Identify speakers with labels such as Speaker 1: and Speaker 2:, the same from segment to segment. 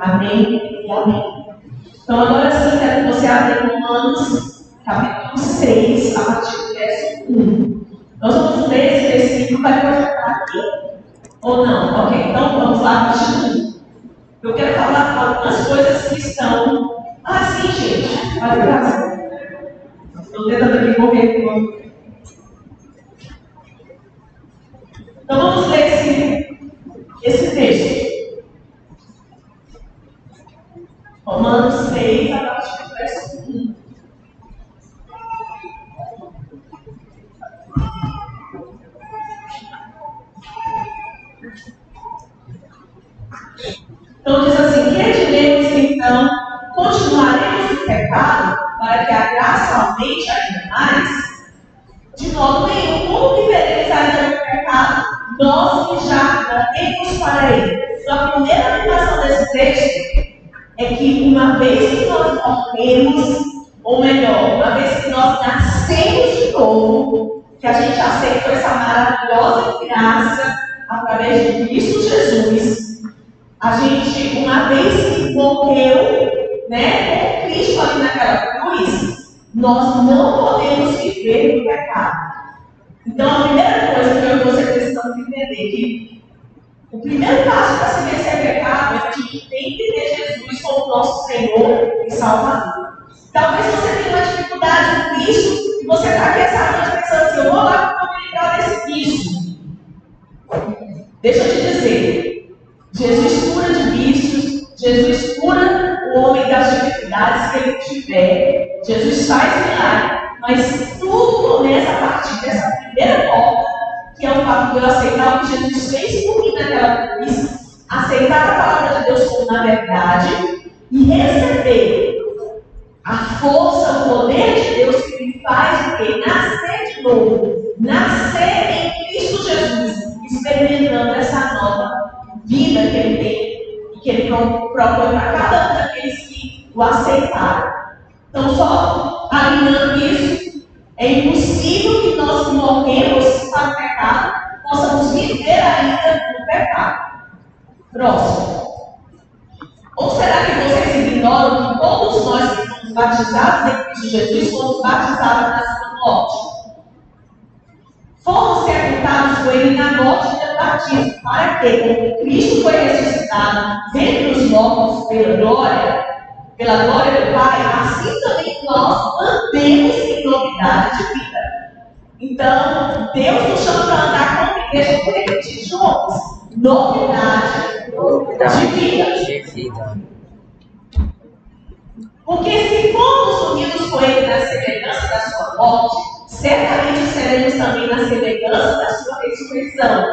Speaker 1: Amém e amém. Então, agora sim, quero que você abra Romanos, capítulo 6, a partir do verso 1. Nós vamos ler esse versículo, vai projetar aqui? Ou não? Ok, então vamos lá, do 1. Eu quero falar algumas coisas que estão. Ah, sim, gente, faz graça. Estou tentando aqui correr com Então vamos ler esse, esse texto. Romanos 6, a partir do verso 1. Então diz assim, que diremos então, continuaremos no pecado para que a graça aumente ainda mais? De modo nenhum, como viveremos ainda no pecado nós que já morremos para Ele. Então, a primeira afirmação desse texto é que uma vez que nós morremos, ou melhor, uma vez que nós nascemos de novo, que a gente aceitou essa maravilhosa graça através de Cristo Jesus, a gente, uma vez que morreu, né, com Cristo ali naquela cruz, nós não podemos viver no pecado. Então, a primeira coisa que eu e você precisamos entender é que o primeiro passo para se vencer pecado é que nosso Senhor e Salvador. Talvez você tenha uma dificuldade com isso e você está aqui essa noite pensando assim, eu vou lá para me livrar desse vício. Deixa eu te dizer, Jesus cura de vícios, Jesus cura o homem das dificuldades que ele tiver, Jesus faz milagre, mas tudo começa a partir dessa primeira porta, que é o fato de eu aceitar o que Jesus fez por mim naquela cruz, aceitar a palavra de Deus como na verdade e receber a força, o poder de Deus que me faz o quê? Nascer de novo. Nascer em Cristo Jesus, experimentando essa nova vida que Ele tem e que Ele propõe para cada um daqueles que o aceitaram. Então, só alinhando isso, é impossível que nós que morremos para o pecado possamos viver ainda no pecado. Próximo. Ou será que vocês ignoram que todos nós que fomos batizados em Cristo Jesus fomos batizados na sua morte? Fomos sepultados com ele na morte pelo batismo, para que, como Cristo foi ressuscitado dentre os mortos pela glória, pela glória do Pai, assim também nós andemos em novidade de vida. Então, Deus nos chama para andar com a igreja, por juntos. Novidade de vida. Porque se formos unidos com Ele na semelhança da sua morte, certamente seremos também na semelhança da sua ressurreição.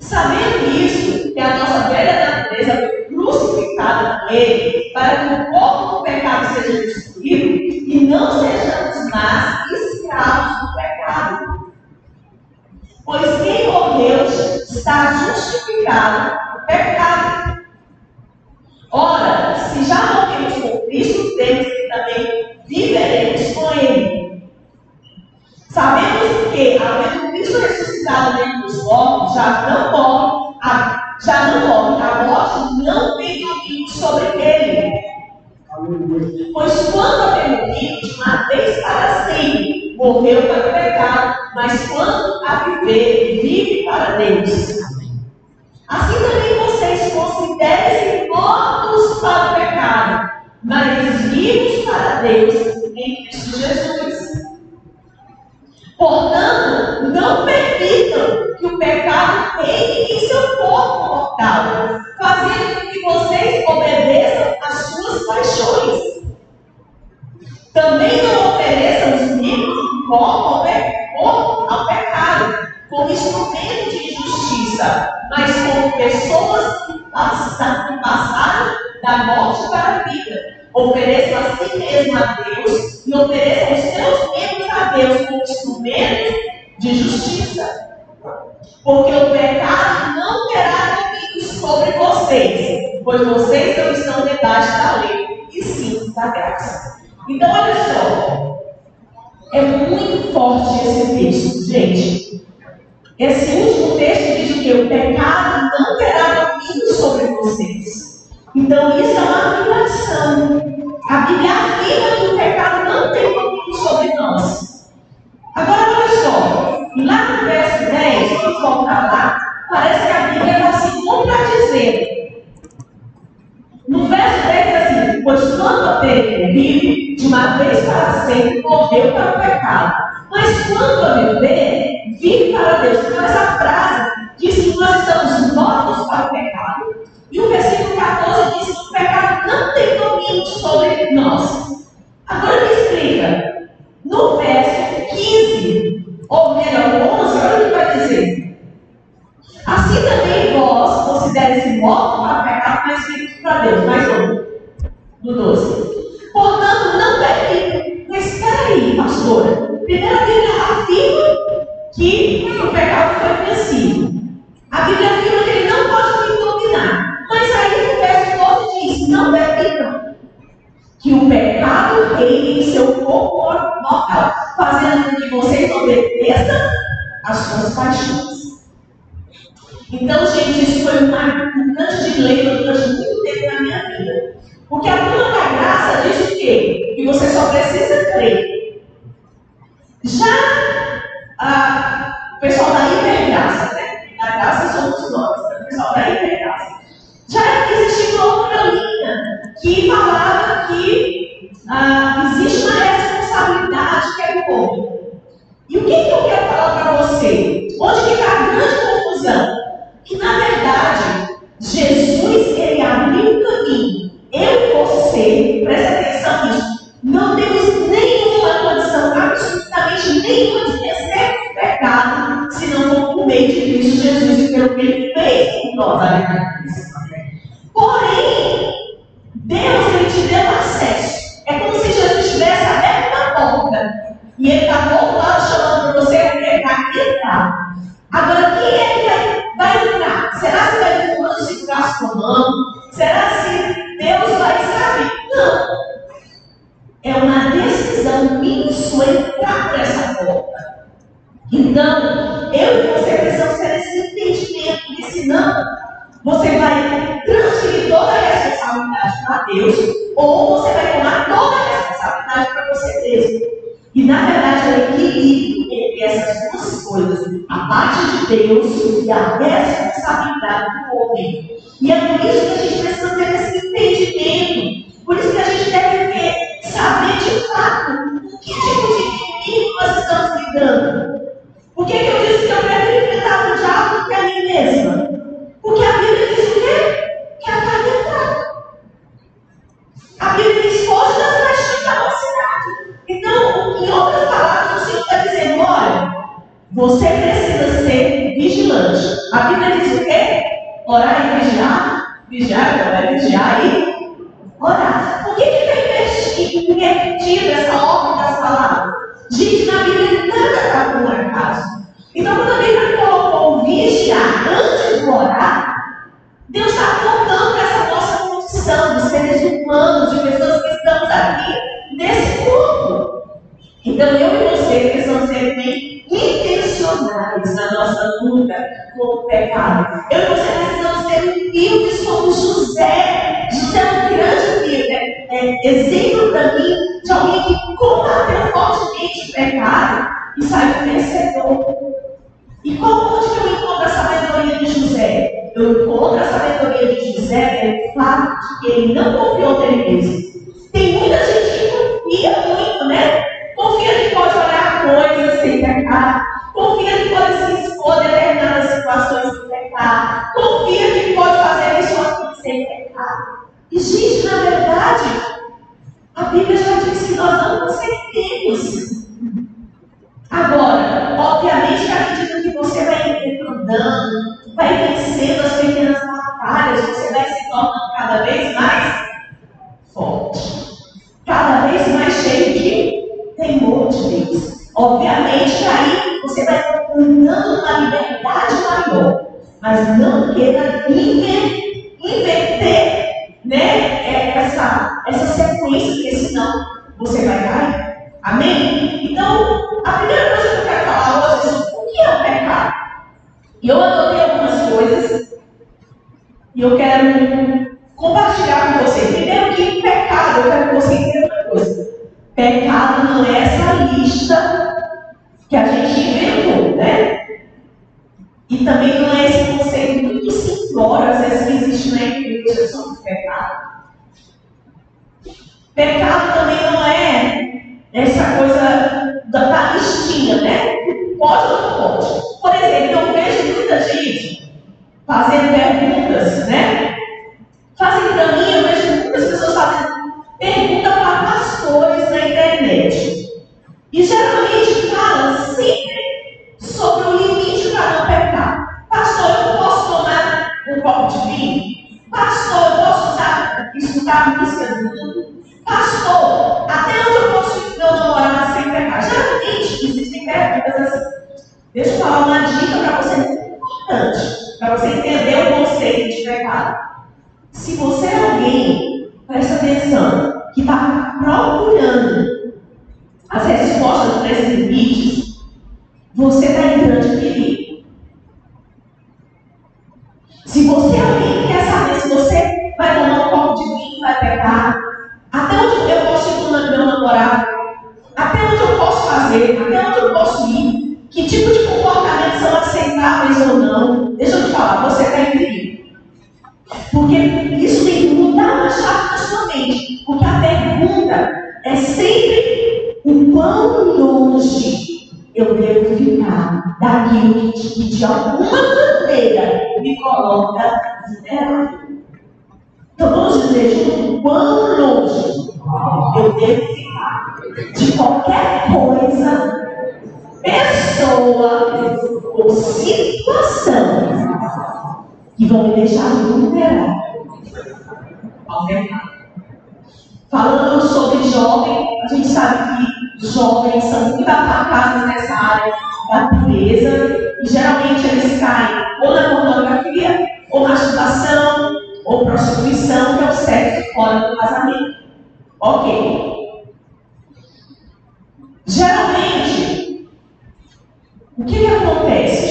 Speaker 1: Sabendo isso, que a nossa velha natureza foi crucificada com Ele, para que o corpo do pecado seja destruído e não sejamos mais escravos do pecado. Pois quem morreu está justificado no pecado. Ora, se já morremos com Que também viveremos com Ele. Sabemos que, havendo Cristo ressuscitado dentre os mortos, já não morre, já não morre, a morte não tem domínio sobre ele. Pois quando havia morrido de uma vez para sempre, morreu para o pecado, mas quando a viver, vive para Deus. Assim também corpo ao pecado, como instrumento de injustiça, mas como pessoas que passaram da morte para a vida. Ofereçam a si mesmo a Deus e ofereçam os seus membros a Deus como instrumento de justiça. Porque o pecado não terá domínio sobre vocês, pois vocês não estão debaixo da lei, e sim da graça. Então, olha só. É muito forte esse texto, gente. Esse último texto diz o que? O pecado não terá domínio sobre vocês. Então, isso é uma afirmação. A Bíblia afirma que o pecado não tem domínio sobre nós. Agora, olha só. Lá no verso 10, vamos voltar lá, parece que a Bíblia está se contradizendo. No verso 10 pois quando vive de uma vez para sempre, morreu para o pecado. Mas quando a viver, vive para Deus. Então essa frase diz que nós estamos mortos para o pecado. E o versículo 14 diz que o pecado não tem domínio sobre nós. Obedeçam às suas paixões. Então, gente, isso foi um grande dilema durante muito tempo na minha vida. Porque a turma da graça diz o quê? Que você só precisa crer. Já a, o pessoal da hipergraça, né? Da graça somos nós, né? o pessoal da hipergraça. Já existia uma outra linha que falava que ah, existe uma responsabilidade que é do homem. E o que, que eu quero falar para você? Onde fica a grande confusão? Que na verdade, Jesus ele abriu um caminho eu e você, presta atenção nisso, não temos nenhuma condição, absolutamente nenhuma de vencer o pecado, se não por meio de Cristo Jesus e pelo que ele fez por nós ali. Porém, Deus ele te deu acesso. É como se Jesus tivesse aberto uma porta e ele está Agora, é, exemplo para mim de alguém que combateu fortemente o pecado e saiu vencedor. E como onde que eu encontro a sabedoria de José? Eu encontro a sabedoria de José pelo fato de que ele não confiou nele mesmo. Tem muita gente que confia muito, né? Confia que pode olhar coisas sem pecar. Confia que pode se expor a determinadas situações sem pecar. Confia que pode fazer isso aqui sem pecar. E, gente, na verdade, a Bíblia já diz que nós não conseguimos. Agora, obviamente que medida que você vai andando, vai vencendo as pequenas batalhas, você vai se tornando cada vez mais forte. Cada vez mais cheio de temor de Deus. Obviamente que aí você vai andando uma liberdade maior. Mas não queira inverter Pergunta para pastores na internet. E geralmente ou não. Deixa eu te falar, você está em perigo. Porque isso tem que mudar uma chave na sua mente. Porque a pergunta é sempre o quão longe eu devo ficar daquilo que de, de alguma maneira me coloca vulnerável. Então vamos dizer junto quão longe eu devo ficar de qualquer coisa, pessoa, ou situação que vão me deixar vulnerável. Falando sobre jovem, a gente sabe que os jovens são muito atacados nessa área da pureza e geralmente eles caem ou na pornografia, ou masturbação, ou prostituição, que é o sexo fora do casamento. Ok. Geralmente, o que, que acontece?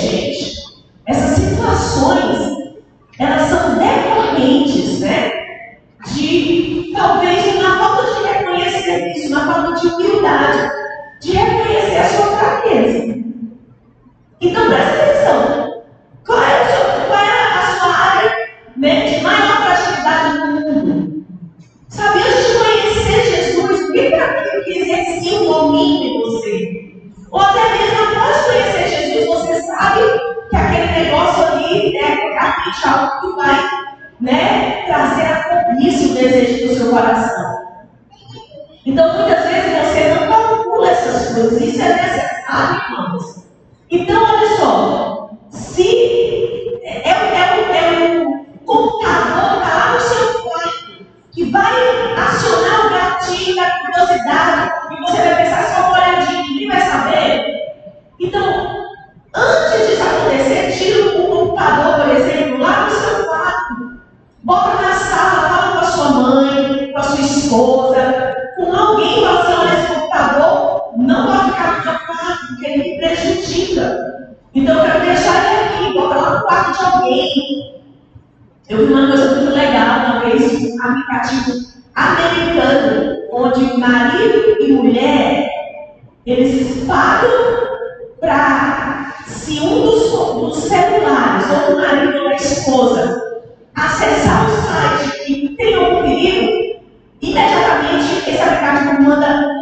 Speaker 1: carta manda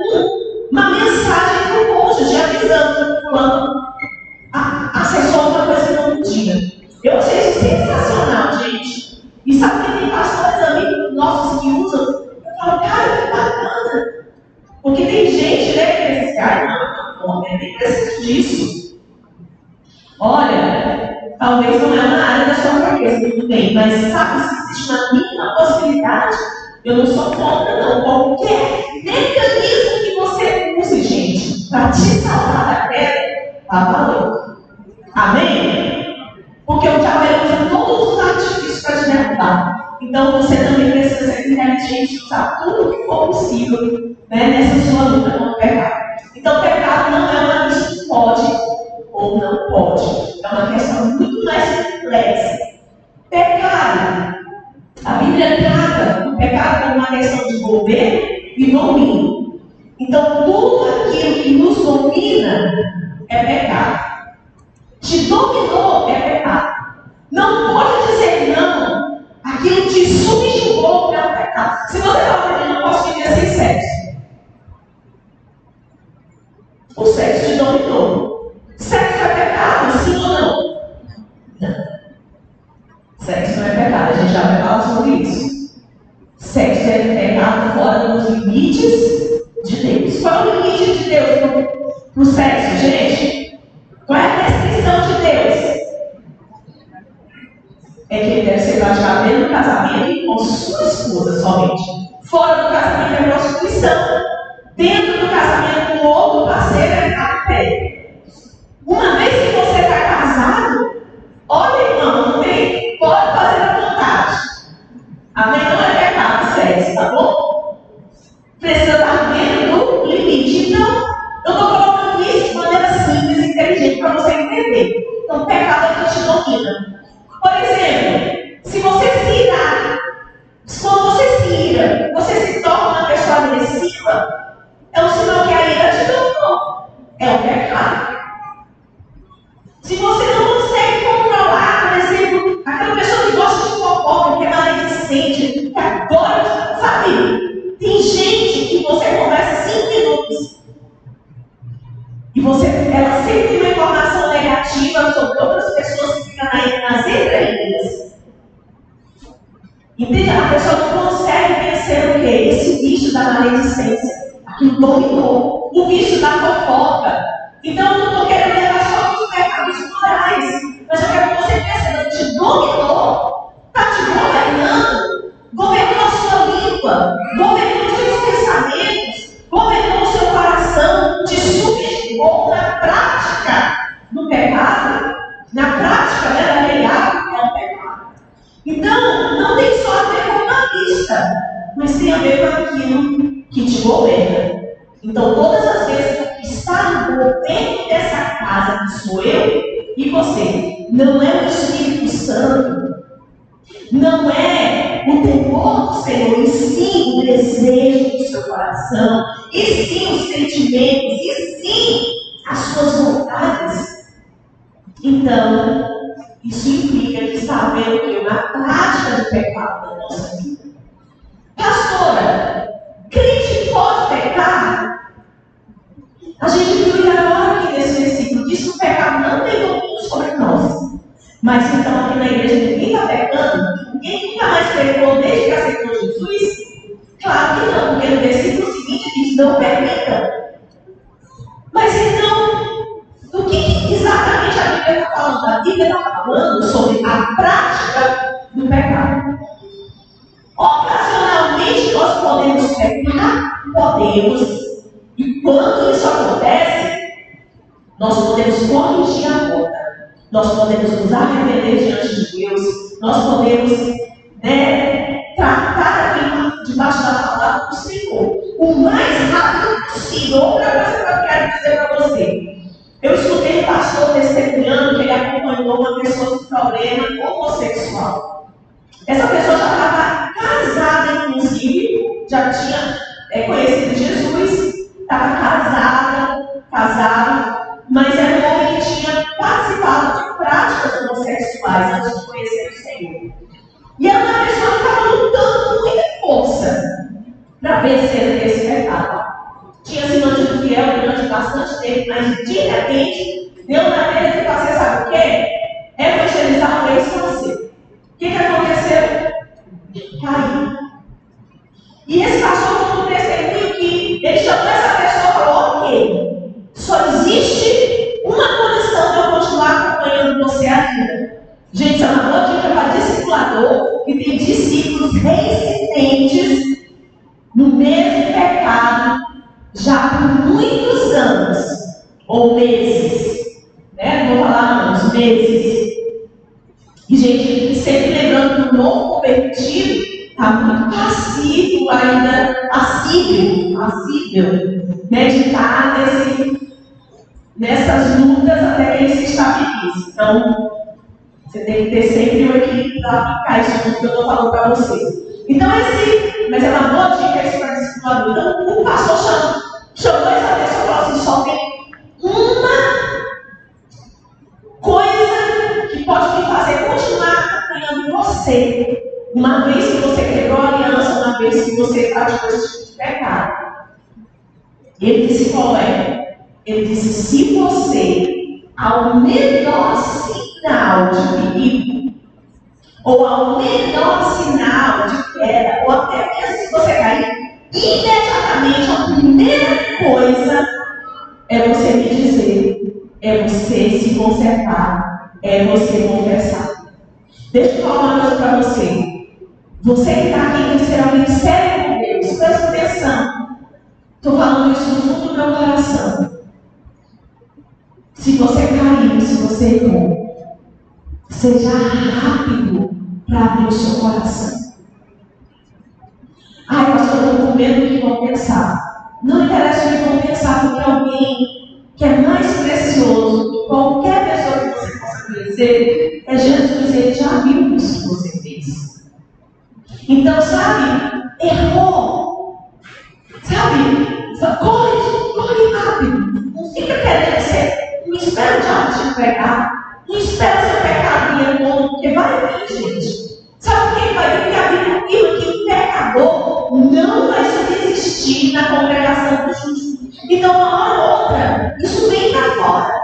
Speaker 1: uma mensagem para o cônjuge avisando. envolver e domínio. Então, tudo aquilo que nos domina é pecado. so Entende? A pessoa não consegue vencer o quê? Esse vício da maledicência, aquilo dominou, o vício da fofoca. Então, eu não estou querendo levar só para os pecados morais, governa. Então, todas as vezes que está no governo dessa casa, que sou eu e você, não é o Espírito Santo, não é o temor do Senhor, e sim o desejo do seu coração, e sim os sentimentos, e sim as suas vontades. Então, isso implica que está havendo uma prática de pecado é na nossa vida. Pastora, diz que o pecado não tem domínio sobre nós. Mas então aqui na igreja ninguém está pecando? Ninguém nunca mais pecou desde que aceitou Jesus? Claro que não, porque no versículo seguinte diz: não permita. Mas então, do que exatamente a Bíblia está falando? A Bíblia está falando sobre a prática do pecado. Ocasionalmente nós podemos pecar, podemos. E quando isso acontece, nós podemos corrigir a rota. Nós podemos nos arrepender diante de Deus. Nós podemos né, tratar aquilo debaixo da palavra do Senhor. O mais rápido possível. Outra coisa que eu quero dizer para você. Eu escutei um pastor testemunhando que ele acompanhou uma pessoa com problema homossexual. Essa pessoa Deixa eu meditar nesse, nessas lutas até que ele se estabilize. Então, você tem que ter sempre o equilíbrio para aplicar isso tudo que eu estou falando para você. Então, é assim, mas é uma boa dica isso para discipulador. Então, o pastor chamou, chamou essa pessoa e falou assim: só tem uma coisa que pode me fazer continuar acompanhando você. Uma vez que você quebrou a aliança, uma vez que você faz coisas tipo de pecado. Ele disse qual é? Ele disse: se você, ao menor sinal de perigo, ou ao menor sinal de queda, ou até mesmo se você cair, imediatamente a primeira coisa é você me dizer, é você se consertar, é você confessar. Deixa eu falar uma coisa para você. Você que está aqui que ser alguém sério com Deus, presta atenção. Estou falando isso no fundo do meu coração. Se você caiu, se você errou, seja rápido para abrir o seu coração. Ai, pastor, eu estou com medo que vão pensar. Não interessa o que vão pensar, porque alguém que é mais precioso que qualquer pessoa que você possa conhecer é Jesus. Ele já viu isso que você fez. Então, sabe, errou. Sabe, corre, corre rápido. Não fica querendo ser. Não espera o diabo te pegar. Não espera seu pecado vir todo, porque vai vir, gente. Sabe por que vai vir? Porque a Bíblia afirma que o pecador não vai subsistir na congregação dos justos. Então, uma hora ou outra, isso vem para fora.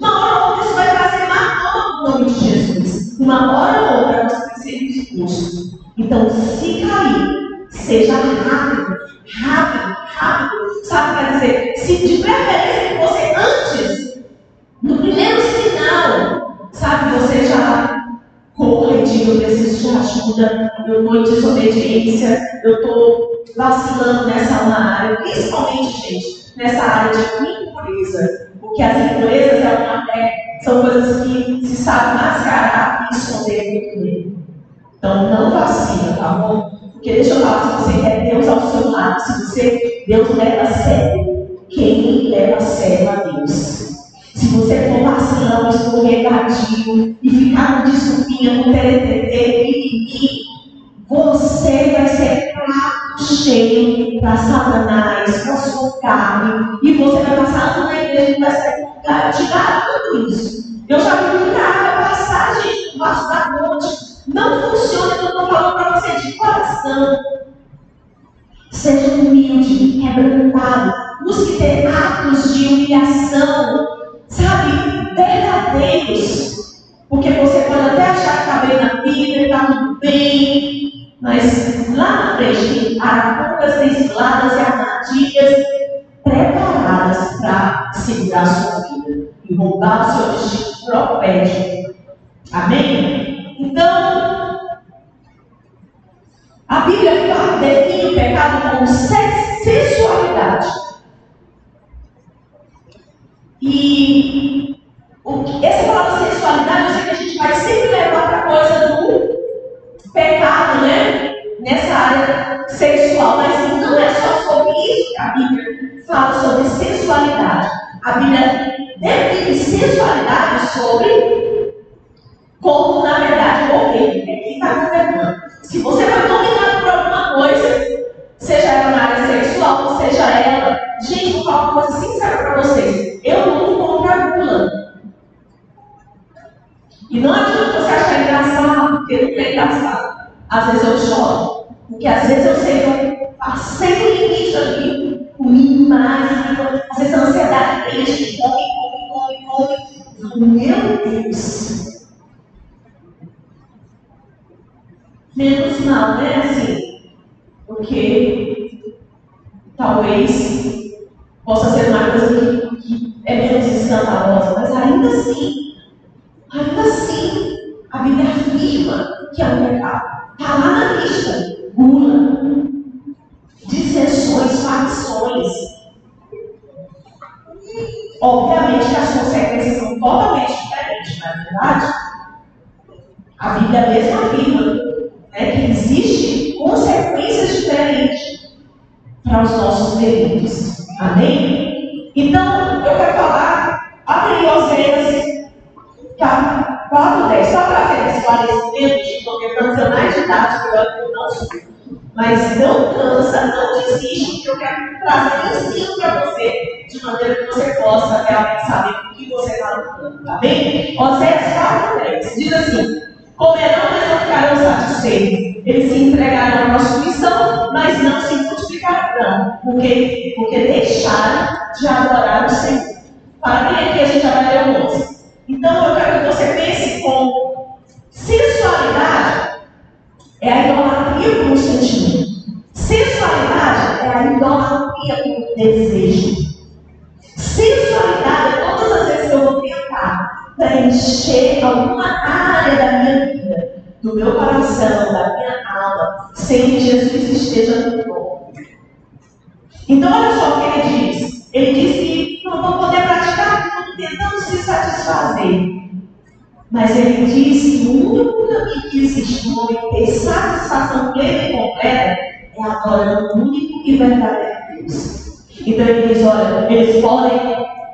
Speaker 1: Uma hora ou outra, isso vai trazer no nome de Jesus. Uma hora ou outra, você vai ser disposto. Então, se cair, seja rápido, rápido, rápido. Sabe, quer dizer, se de preferência que você antes, no primeiro sinal, sabe, você já eu preciso de ajuda, eu estou em desobediência, eu estou vacilando nessa área, principalmente, gente, nessa área de impureza. Porque as impurezas é uma, é, são coisas que se sabe mascarar e esconder muito bem. Então não vacila, tá bom? Porque deixa eu falar, se você quer Deus ao seu lado, se você, Deus leva a sério. Quem leva a sério a Deus? Se você for vacilão, escorregadio e ficar com desculpinha, com teretetê, mimimi, você vai ser prato cheio para Satanás, para sua carne, e você vai passar tudo na igreja e vai ser tirar tudo isso. Eu já vi muita água passar, gente, debaixo da ponte. Não funciona, eu estou falando para você de coração. Seja humilde, quebrantado. Busque ter atos de humilhação, sabe, verdadeiros. Porque você pode até achar que está bem na vida, está tudo bem, mas lá na frente tem arapucas, tem ciladas e armadilhas preparadas para segurar a sua vida e roubar o seu destino profético. Amém? Então, a Bíblia define o pecado como sensualidade. E essa palavra sensualidade, eu sei que a gente vai sempre levar para a coisa do pecado, né? Nessa área sexual, mas não é só sobre isso que a Bíblia fala sobre sensualidade. A Bíblia define sensualidade sobre como, na verdade, Obviamente que as consequências são totalmente diferentes, não é verdade? A Bíblia mesmo afirma né, que existem consequências diferentes para os nossos delitos. Amém? Então, eu quero falar, abre Oséias, capítulo 4, 10, só para ver esclarecimento, estou tentando ser mais didático, eu não sou. Mas não cansa, não desiste, porque eu quero trazer ensino para você, de maneira que você possa realmente saber o que você está lutando, tá bem? Oséias 4, 10 diz assim: Comerão, mas não ficarão satisfeitos. Eles se entregarão à prostituição, mas não se multiplicarão, porque, porque deixaram de adorar o Senhor. Para mim, aqui a gente já vai ler o 11. Então, eu quero que você pense com sensualidade é a idolatria com sentimento. Sensualidade é a idolatria com o desejo. Sensualidade é todas as vezes que eu vou tentar preencher alguma área da minha vida, do meu coração, da minha alma, sem que Jesus esteja no corpo. Então, olha só o que ele diz. Mas ele diz que o único caminho que existe no homem ter satisfação plena e completa é adorando o único e verdadeiro Deus. Então ele diz: olha, eles podem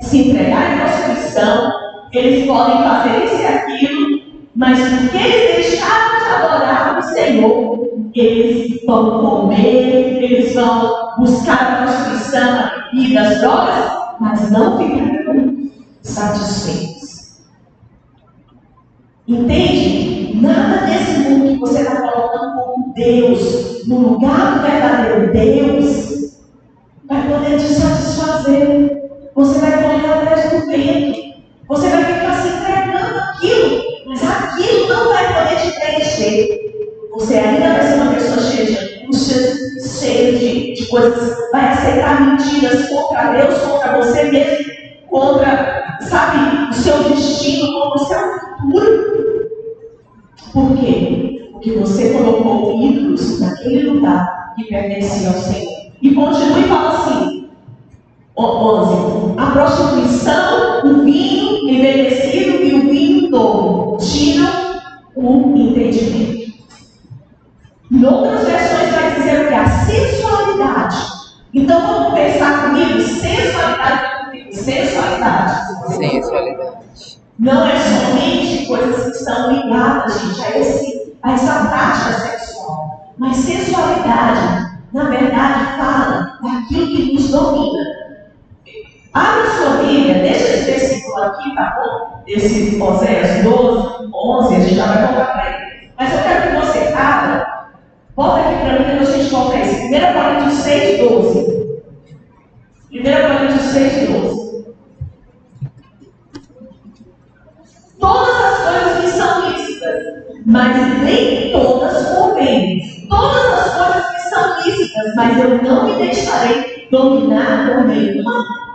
Speaker 1: se entregar em prostituição, eles podem fazer isso e aquilo, mas porque eles deixaram de adorar o Senhor, eles vão comer, eles vão buscar a prostituição, a bebida, as drogas, mas não ficarão satisfeitos. Entende? Nada desse mundo que você está colocando como Deus, no lugar do verdadeiro Deus, vai poder te satisfazer. Você vai correr atrás do vento. Você vai ficar se entregando aquilo, mas aquilo não vai poder te preencher. Você ainda vai ser uma pessoa cheia de angústias, cheia de, de coisas, vai aceitar mentiras contra Deus, contra você mesmo, contra, sabe, o seu destino, contra o seu futuro. Por quê? Porque você colocou ídolos naquele lugar que pertencia ao Senhor. E continua e fala assim: 11. A prostituição, o vinho envelhecido e o vinho novo tiram o entendimento. Em outras versões vai dizer o que? A sensualidade. Então vamos pensar comigo: sensualidade. Sensualidade.
Speaker 2: Sensualidade
Speaker 1: não é somente domina. Abra sua Bíblia, deixa esse versículo aqui, tá bom? Esse Oséias 12, 11, a gente já vai voltar para ele. Mas eu quero que você abra, volta aqui para mim, depois a gente volta a isso. 1 Coríntios 6, 12. 1 Coríntios 6, 12. todas as coisas me são lícitas, mas nem todas convêm. Todas as coisas me são lícitas, mas eu não me deixarei dominar por nenhuma